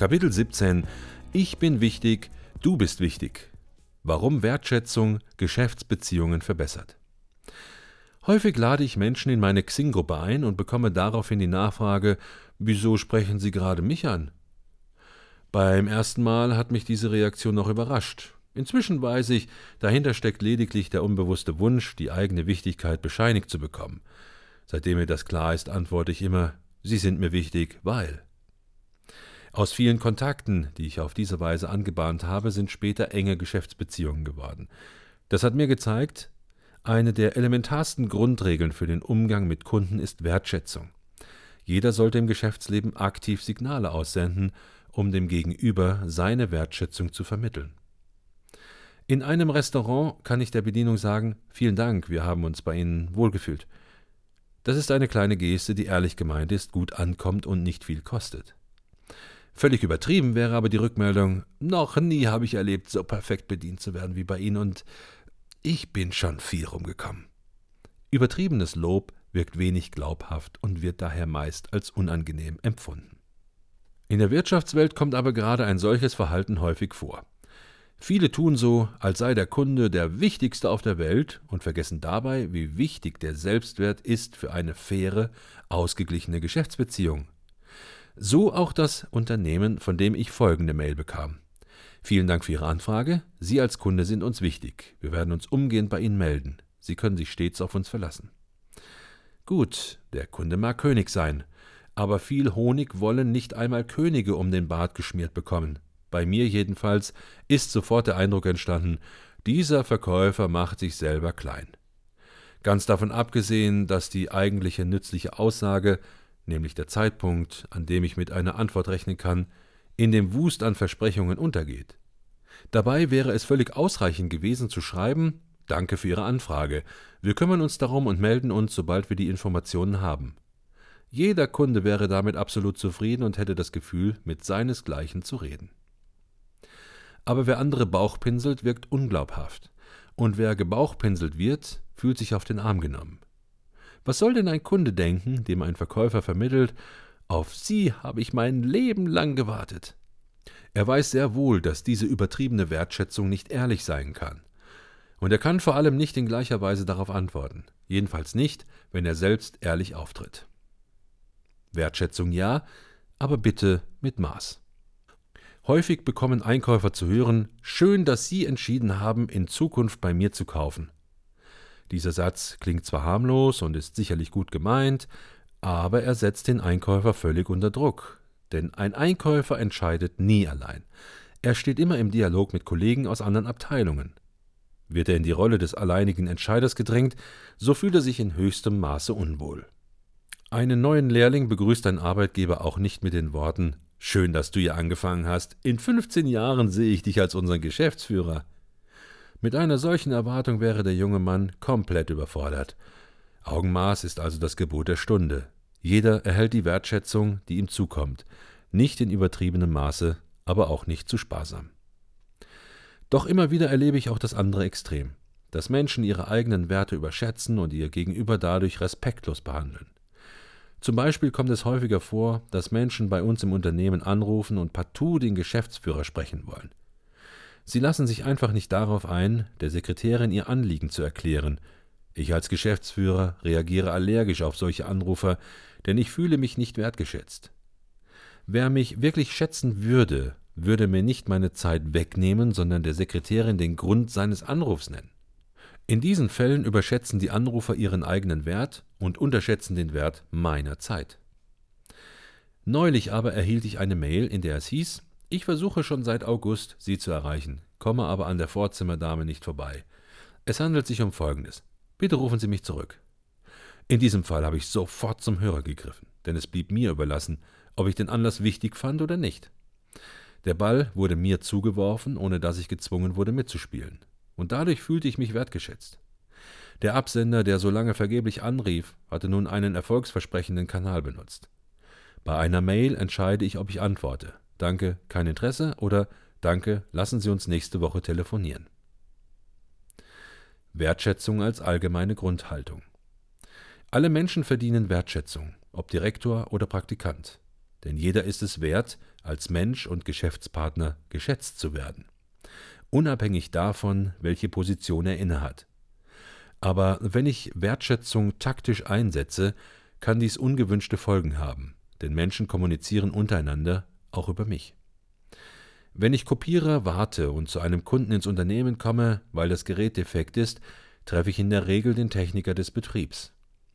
Kapitel 17 Ich bin wichtig, du bist wichtig. Warum Wertschätzung Geschäftsbeziehungen verbessert. Häufig lade ich Menschen in meine Xing-Gruppe ein und bekomme daraufhin die Nachfrage, wieso sprechen Sie gerade mich an? Beim ersten Mal hat mich diese Reaktion noch überrascht. Inzwischen weiß ich, dahinter steckt lediglich der unbewusste Wunsch, die eigene Wichtigkeit bescheinigt zu bekommen. Seitdem mir das klar ist, antworte ich immer, Sie sind mir wichtig, weil. Aus vielen Kontakten, die ich auf diese Weise angebahnt habe, sind später enge Geschäftsbeziehungen geworden. Das hat mir gezeigt, eine der elementarsten Grundregeln für den Umgang mit Kunden ist Wertschätzung. Jeder sollte im Geschäftsleben aktiv Signale aussenden, um dem Gegenüber seine Wertschätzung zu vermitteln. In einem Restaurant kann ich der Bedienung sagen, vielen Dank, wir haben uns bei Ihnen wohlgefühlt. Das ist eine kleine Geste, die ehrlich gemeint ist, gut ankommt und nicht viel kostet. Völlig übertrieben wäre aber die Rückmeldung, noch nie habe ich erlebt, so perfekt bedient zu werden wie bei Ihnen und ich bin schon viel rumgekommen. Übertriebenes Lob wirkt wenig glaubhaft und wird daher meist als unangenehm empfunden. In der Wirtschaftswelt kommt aber gerade ein solches Verhalten häufig vor. Viele tun so, als sei der Kunde der wichtigste auf der Welt und vergessen dabei, wie wichtig der Selbstwert ist für eine faire, ausgeglichene Geschäftsbeziehung. So auch das Unternehmen, von dem ich folgende Mail bekam. Vielen Dank für Ihre Anfrage. Sie als Kunde sind uns wichtig. Wir werden uns umgehend bei Ihnen melden. Sie können sich stets auf uns verlassen. Gut, der Kunde mag König sein, aber viel Honig wollen nicht einmal Könige um den Bart geschmiert bekommen. Bei mir jedenfalls ist sofort der Eindruck entstanden, dieser Verkäufer macht sich selber klein. Ganz davon abgesehen, dass die eigentliche nützliche Aussage nämlich der Zeitpunkt, an dem ich mit einer Antwort rechnen kann, in dem Wust an Versprechungen untergeht. Dabei wäre es völlig ausreichend gewesen zu schreiben Danke für Ihre Anfrage. Wir kümmern uns darum und melden uns, sobald wir die Informationen haben. Jeder Kunde wäre damit absolut zufrieden und hätte das Gefühl, mit seinesgleichen zu reden. Aber wer andere Bauchpinselt, wirkt unglaubhaft. Und wer gebauchpinselt wird, fühlt sich auf den Arm genommen. Was soll denn ein Kunde denken, dem ein Verkäufer vermittelt, auf Sie habe ich mein Leben lang gewartet? Er weiß sehr wohl, dass diese übertriebene Wertschätzung nicht ehrlich sein kann. Und er kann vor allem nicht in gleicher Weise darauf antworten, jedenfalls nicht, wenn er selbst ehrlich auftritt. Wertschätzung ja, aber bitte mit Maß. Häufig bekommen Einkäufer zu hören, schön, dass Sie entschieden haben, in Zukunft bei mir zu kaufen. Dieser Satz klingt zwar harmlos und ist sicherlich gut gemeint, aber er setzt den Einkäufer völlig unter Druck. Denn ein Einkäufer entscheidet nie allein. Er steht immer im Dialog mit Kollegen aus anderen Abteilungen. Wird er in die Rolle des alleinigen Entscheiders gedrängt, so fühlt er sich in höchstem Maße unwohl. Einen neuen Lehrling begrüßt ein Arbeitgeber auch nicht mit den Worten Schön, dass du hier angefangen hast. In 15 Jahren sehe ich dich als unseren Geschäftsführer. Mit einer solchen Erwartung wäre der junge Mann komplett überfordert. Augenmaß ist also das Gebot der Stunde. Jeder erhält die Wertschätzung, die ihm zukommt, nicht in übertriebenem Maße, aber auch nicht zu sparsam. Doch immer wieder erlebe ich auch das andere Extrem, dass Menschen ihre eigenen Werte überschätzen und ihr Gegenüber dadurch respektlos behandeln. Zum Beispiel kommt es häufiger vor, dass Menschen bei uns im Unternehmen anrufen und partout den Geschäftsführer sprechen wollen. Sie lassen sich einfach nicht darauf ein, der Sekretärin ihr Anliegen zu erklären. Ich als Geschäftsführer reagiere allergisch auf solche Anrufer, denn ich fühle mich nicht wertgeschätzt. Wer mich wirklich schätzen würde, würde mir nicht meine Zeit wegnehmen, sondern der Sekretärin den Grund seines Anrufs nennen. In diesen Fällen überschätzen die Anrufer ihren eigenen Wert und unterschätzen den Wert meiner Zeit. Neulich aber erhielt ich eine Mail, in der es hieß, ich versuche schon seit August, Sie zu erreichen, komme aber an der Vorzimmerdame nicht vorbei. Es handelt sich um Folgendes. Bitte rufen Sie mich zurück. In diesem Fall habe ich sofort zum Hörer gegriffen, denn es blieb mir überlassen, ob ich den Anlass wichtig fand oder nicht. Der Ball wurde mir zugeworfen, ohne dass ich gezwungen wurde mitzuspielen. Und dadurch fühlte ich mich wertgeschätzt. Der Absender, der so lange vergeblich anrief, hatte nun einen erfolgsversprechenden Kanal benutzt. Bei einer Mail entscheide ich, ob ich antworte. Danke, kein Interesse oder Danke, lassen Sie uns nächste Woche telefonieren. Wertschätzung als allgemeine Grundhaltung. Alle Menschen verdienen Wertschätzung, ob Direktor oder Praktikant. denn jeder ist es wert, als Mensch und Geschäftspartner geschätzt zu werden, unabhängig davon, welche Position er innehat. Aber wenn ich Wertschätzung taktisch einsetze, kann dies ungewünschte Folgen haben, denn Menschen kommunizieren untereinander auch über mich. Wenn ich Kopierer warte und zu einem Kunden ins Unternehmen komme, weil das Gerät defekt ist, treffe ich in der Regel den Techniker des Betriebs.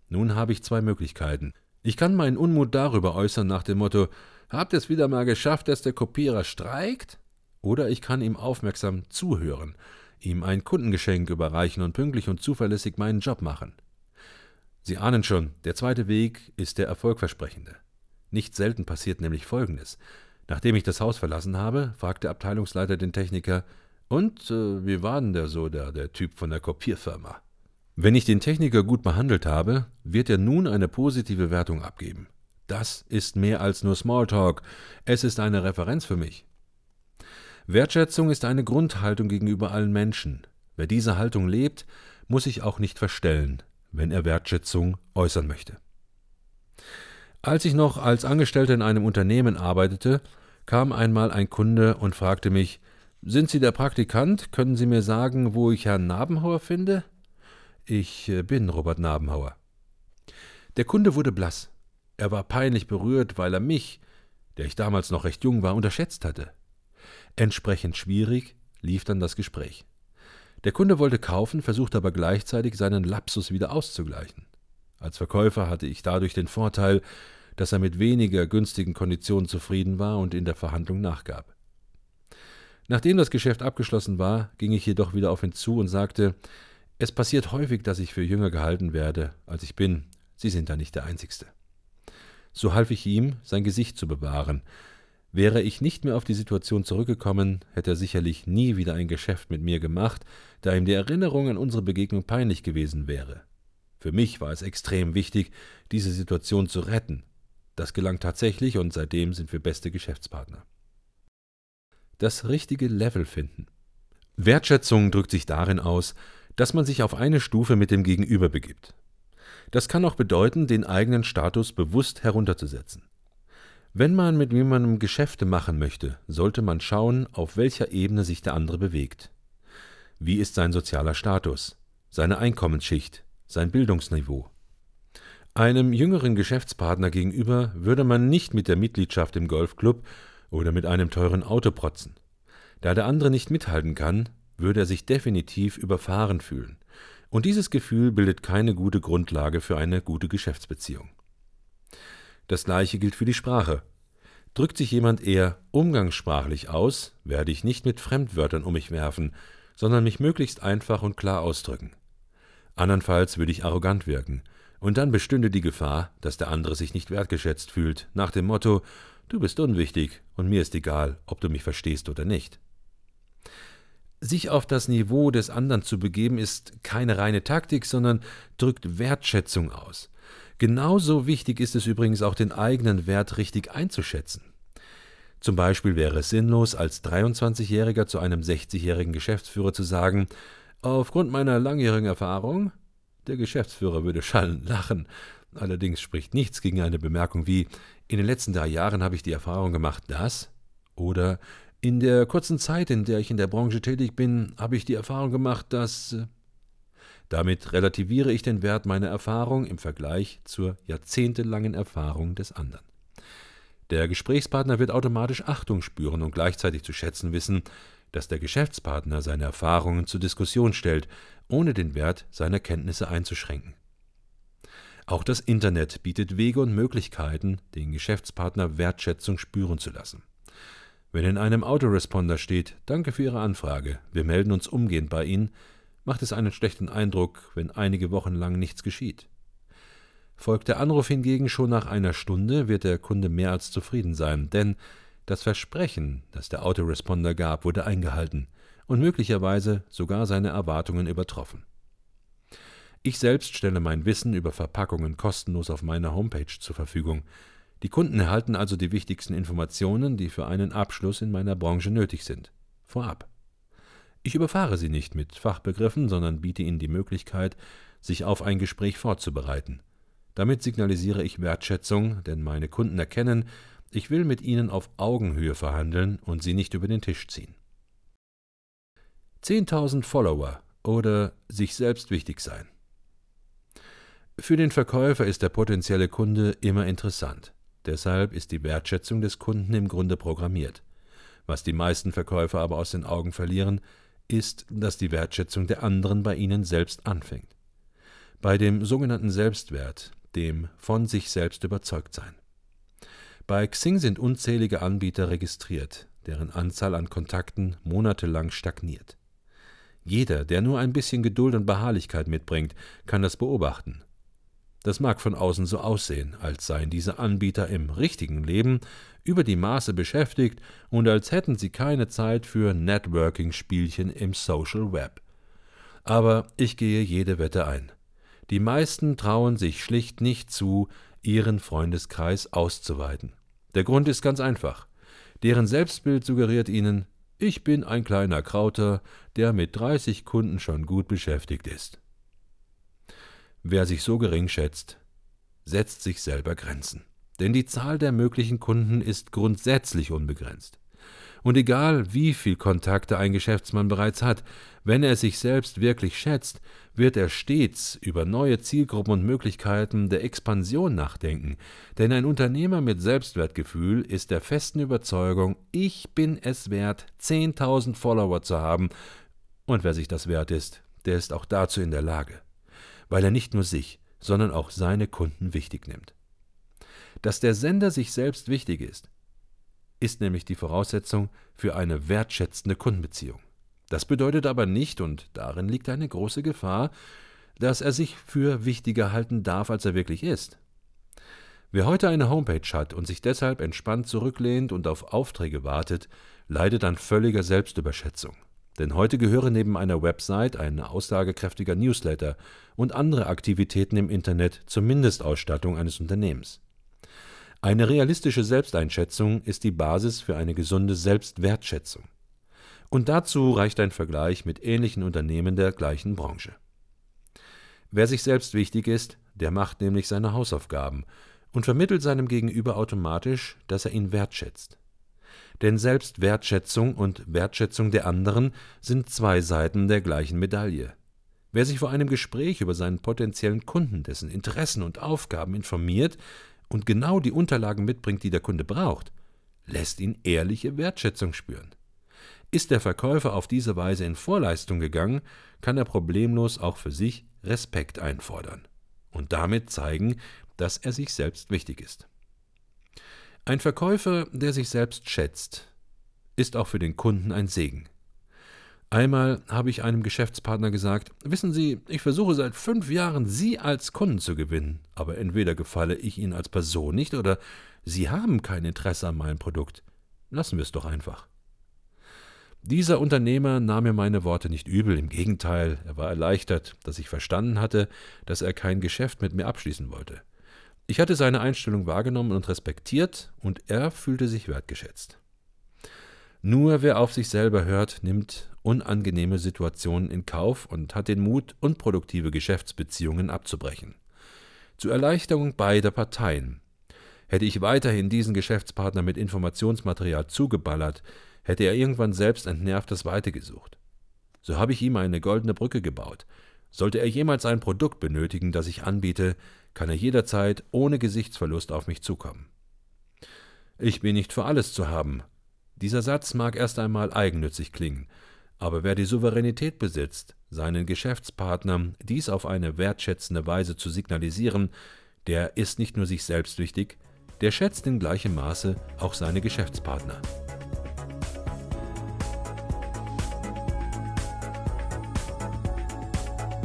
Nun habe ich zwei Möglichkeiten. Ich kann meinen Unmut darüber äußern nach dem Motto Habt ihr es wieder mal geschafft, dass der Kopierer streikt? Oder ich kann ihm aufmerksam zuhören, ihm ein Kundengeschenk überreichen und pünktlich und zuverlässig meinen Job machen. Sie ahnen schon, der zweite Weg ist der erfolgversprechende. Nicht selten passiert nämlich Folgendes. Nachdem ich das Haus verlassen habe, fragt der Abteilungsleiter den Techniker, und äh, wie war denn der so, der, der Typ von der Kopierfirma? Wenn ich den Techniker gut behandelt habe, wird er nun eine positive Wertung abgeben. Das ist mehr als nur Smalltalk, es ist eine Referenz für mich. Wertschätzung ist eine Grundhaltung gegenüber allen Menschen. Wer diese Haltung lebt, muss sich auch nicht verstellen, wenn er Wertschätzung äußern möchte. Als ich noch als Angestellter in einem Unternehmen arbeitete, kam einmal ein Kunde und fragte mich Sind Sie der Praktikant? Können Sie mir sagen, wo ich Herrn Nabenhauer finde? Ich äh, bin Robert Nabenhauer. Der Kunde wurde blass. Er war peinlich berührt, weil er mich, der ich damals noch recht jung war, unterschätzt hatte. Entsprechend schwierig lief dann das Gespräch. Der Kunde wollte kaufen, versuchte aber gleichzeitig seinen Lapsus wieder auszugleichen. Als Verkäufer hatte ich dadurch den Vorteil, dass er mit weniger günstigen Konditionen zufrieden war und in der Verhandlung nachgab. Nachdem das Geschäft abgeschlossen war, ging ich jedoch wieder auf ihn zu und sagte, es passiert häufig, dass ich für jünger gehalten werde, als ich bin. Sie sind da nicht der Einzigste. So half ich ihm, sein Gesicht zu bewahren. Wäre ich nicht mehr auf die Situation zurückgekommen, hätte er sicherlich nie wieder ein Geschäft mit mir gemacht, da ihm die Erinnerung an unsere Begegnung peinlich gewesen wäre. Für mich war es extrem wichtig, diese Situation zu retten, das gelang tatsächlich und seitdem sind wir beste Geschäftspartner. Das richtige Level finden. Wertschätzung drückt sich darin aus, dass man sich auf eine Stufe mit dem Gegenüber begibt. Das kann auch bedeuten, den eigenen Status bewusst herunterzusetzen. Wenn man mit jemandem Geschäfte machen möchte, sollte man schauen, auf welcher Ebene sich der andere bewegt. Wie ist sein sozialer Status, seine Einkommensschicht, sein Bildungsniveau? Einem jüngeren Geschäftspartner gegenüber würde man nicht mit der Mitgliedschaft im Golfclub oder mit einem teuren Auto protzen. Da der andere nicht mithalten kann, würde er sich definitiv überfahren fühlen. Und dieses Gefühl bildet keine gute Grundlage für eine gute Geschäftsbeziehung. Das gleiche gilt für die Sprache. Drückt sich jemand eher umgangssprachlich aus, werde ich nicht mit Fremdwörtern um mich werfen, sondern mich möglichst einfach und klar ausdrücken. Andernfalls würde ich arrogant wirken und dann bestünde die Gefahr, dass der andere sich nicht wertgeschätzt fühlt, nach dem Motto Du bist unwichtig und mir ist egal, ob du mich verstehst oder nicht. Sich auf das Niveau des anderen zu begeben, ist keine reine Taktik, sondern drückt Wertschätzung aus. Genauso wichtig ist es übrigens auch, den eigenen Wert richtig einzuschätzen. Zum Beispiel wäre es sinnlos, als 23-Jähriger zu einem 60-jährigen Geschäftsführer zu sagen, aufgrund meiner langjährigen Erfahrung der Geschäftsführer würde schallend lachen. Allerdings spricht nichts gegen eine Bemerkung wie In den letzten drei Jahren habe ich die Erfahrung gemacht, dass oder in der kurzen Zeit, in der ich in der Branche tätig bin, habe ich die Erfahrung gemacht, dass äh, damit relativiere ich den Wert meiner Erfahrung im Vergleich zur jahrzehntelangen Erfahrung des anderen. Der Gesprächspartner wird automatisch Achtung spüren und gleichzeitig zu schätzen wissen, dass der Geschäftspartner seine Erfahrungen zur Diskussion stellt, ohne den Wert seiner Kenntnisse einzuschränken. Auch das Internet bietet Wege und Möglichkeiten, den Geschäftspartner Wertschätzung spüren zu lassen. Wenn in einem Autoresponder steht, danke für Ihre Anfrage, wir melden uns umgehend bei Ihnen, macht es einen schlechten Eindruck, wenn einige Wochen lang nichts geschieht. Folgt der Anruf hingegen schon nach einer Stunde, wird der Kunde mehr als zufrieden sein, denn das Versprechen, das der Autoresponder gab, wurde eingehalten und möglicherweise sogar seine Erwartungen übertroffen. Ich selbst stelle mein Wissen über Verpackungen kostenlos auf meiner Homepage zur Verfügung. Die Kunden erhalten also die wichtigsten Informationen, die für einen Abschluss in meiner Branche nötig sind, vorab. Ich überfahre sie nicht mit Fachbegriffen, sondern biete ihnen die Möglichkeit, sich auf ein Gespräch vorzubereiten. Damit signalisiere ich Wertschätzung, denn meine Kunden erkennen, Ich will mit ihnen auf Augenhöhe verhandeln und sie nicht über den Tisch ziehen. 10.000 Follower oder sich selbst wichtig sein. Für den Verkäufer ist der potenzielle Kunde immer interessant. Deshalb ist die Wertschätzung des Kunden im Grunde programmiert. Was die meisten Verkäufer aber aus den Augen verlieren, ist, dass die Wertschätzung der anderen bei ihnen selbst anfängt. Bei dem sogenannten Selbstwert, dem von sich selbst überzeugt sein. Bei Xing sind unzählige Anbieter registriert, deren Anzahl an Kontakten monatelang stagniert. Jeder, der nur ein bisschen Geduld und Beharrlichkeit mitbringt, kann das beobachten. Das mag von außen so aussehen, als seien diese Anbieter im richtigen Leben über die Maße beschäftigt und als hätten sie keine Zeit für Networking-Spielchen im Social Web. Aber ich gehe jede Wette ein. Die meisten trauen sich schlicht nicht zu, ihren Freundeskreis auszuweiten. Der Grund ist ganz einfach. Deren Selbstbild suggeriert ihnen, ich bin ein kleiner Krauter, der mit 30 Kunden schon gut beschäftigt ist. Wer sich so gering schätzt, setzt sich selber Grenzen. Denn die Zahl der möglichen Kunden ist grundsätzlich unbegrenzt. Und egal, wie viel Kontakte ein Geschäftsmann bereits hat, wenn er sich selbst wirklich schätzt, wird er stets über neue Zielgruppen und Möglichkeiten der Expansion nachdenken. Denn ein Unternehmer mit Selbstwertgefühl ist der festen Überzeugung, ich bin es wert, 10.000 Follower zu haben. Und wer sich das wert ist, der ist auch dazu in der Lage. Weil er nicht nur sich, sondern auch seine Kunden wichtig nimmt. Dass der Sender sich selbst wichtig ist, ist nämlich die Voraussetzung für eine wertschätzende Kundenbeziehung. Das bedeutet aber nicht, und darin liegt eine große Gefahr, dass er sich für wichtiger halten darf, als er wirklich ist. Wer heute eine Homepage hat und sich deshalb entspannt zurücklehnt und auf Aufträge wartet, leidet an völliger Selbstüberschätzung. Denn heute gehören neben einer Website ein aussagekräftiger Newsletter und andere Aktivitäten im Internet zur Mindestausstattung eines Unternehmens. Eine realistische Selbsteinschätzung ist die Basis für eine gesunde Selbstwertschätzung. Und dazu reicht ein Vergleich mit ähnlichen Unternehmen der gleichen Branche. Wer sich selbst wichtig ist, der macht nämlich seine Hausaufgaben und vermittelt seinem Gegenüber automatisch, dass er ihn wertschätzt. Denn Selbstwertschätzung und Wertschätzung der anderen sind zwei Seiten der gleichen Medaille. Wer sich vor einem Gespräch über seinen potenziellen Kunden, dessen Interessen und Aufgaben informiert, und genau die Unterlagen mitbringt, die der Kunde braucht, lässt ihn ehrliche Wertschätzung spüren. Ist der Verkäufer auf diese Weise in Vorleistung gegangen, kann er problemlos auch für sich Respekt einfordern und damit zeigen, dass er sich selbst wichtig ist. Ein Verkäufer, der sich selbst schätzt, ist auch für den Kunden ein Segen. Einmal habe ich einem Geschäftspartner gesagt, wissen Sie, ich versuche seit fünf Jahren, Sie als Kunden zu gewinnen, aber entweder gefalle ich Ihnen als Person nicht oder Sie haben kein Interesse an meinem Produkt. Lassen wir es doch einfach. Dieser Unternehmer nahm mir meine Worte nicht übel, im Gegenteil, er war erleichtert, dass ich verstanden hatte, dass er kein Geschäft mit mir abschließen wollte. Ich hatte seine Einstellung wahrgenommen und respektiert, und er fühlte sich wertgeschätzt. Nur wer auf sich selber hört, nimmt unangenehme Situationen in Kauf und hat den Mut, unproduktive Geschäftsbeziehungen abzubrechen. Zur Erleichterung beider Parteien. Hätte ich weiterhin diesen Geschäftspartner mit Informationsmaterial zugeballert, hätte er irgendwann selbst entnervt das Weite gesucht. So habe ich ihm eine goldene Brücke gebaut. Sollte er jemals ein Produkt benötigen, das ich anbiete, kann er jederzeit ohne Gesichtsverlust auf mich zukommen. Ich bin nicht für alles zu haben, dieser Satz mag erst einmal eigennützig klingen, aber wer die Souveränität besitzt, seinen Geschäftspartnern dies auf eine wertschätzende Weise zu signalisieren, der ist nicht nur sich selbst wichtig, der schätzt in gleichem Maße auch seine Geschäftspartner.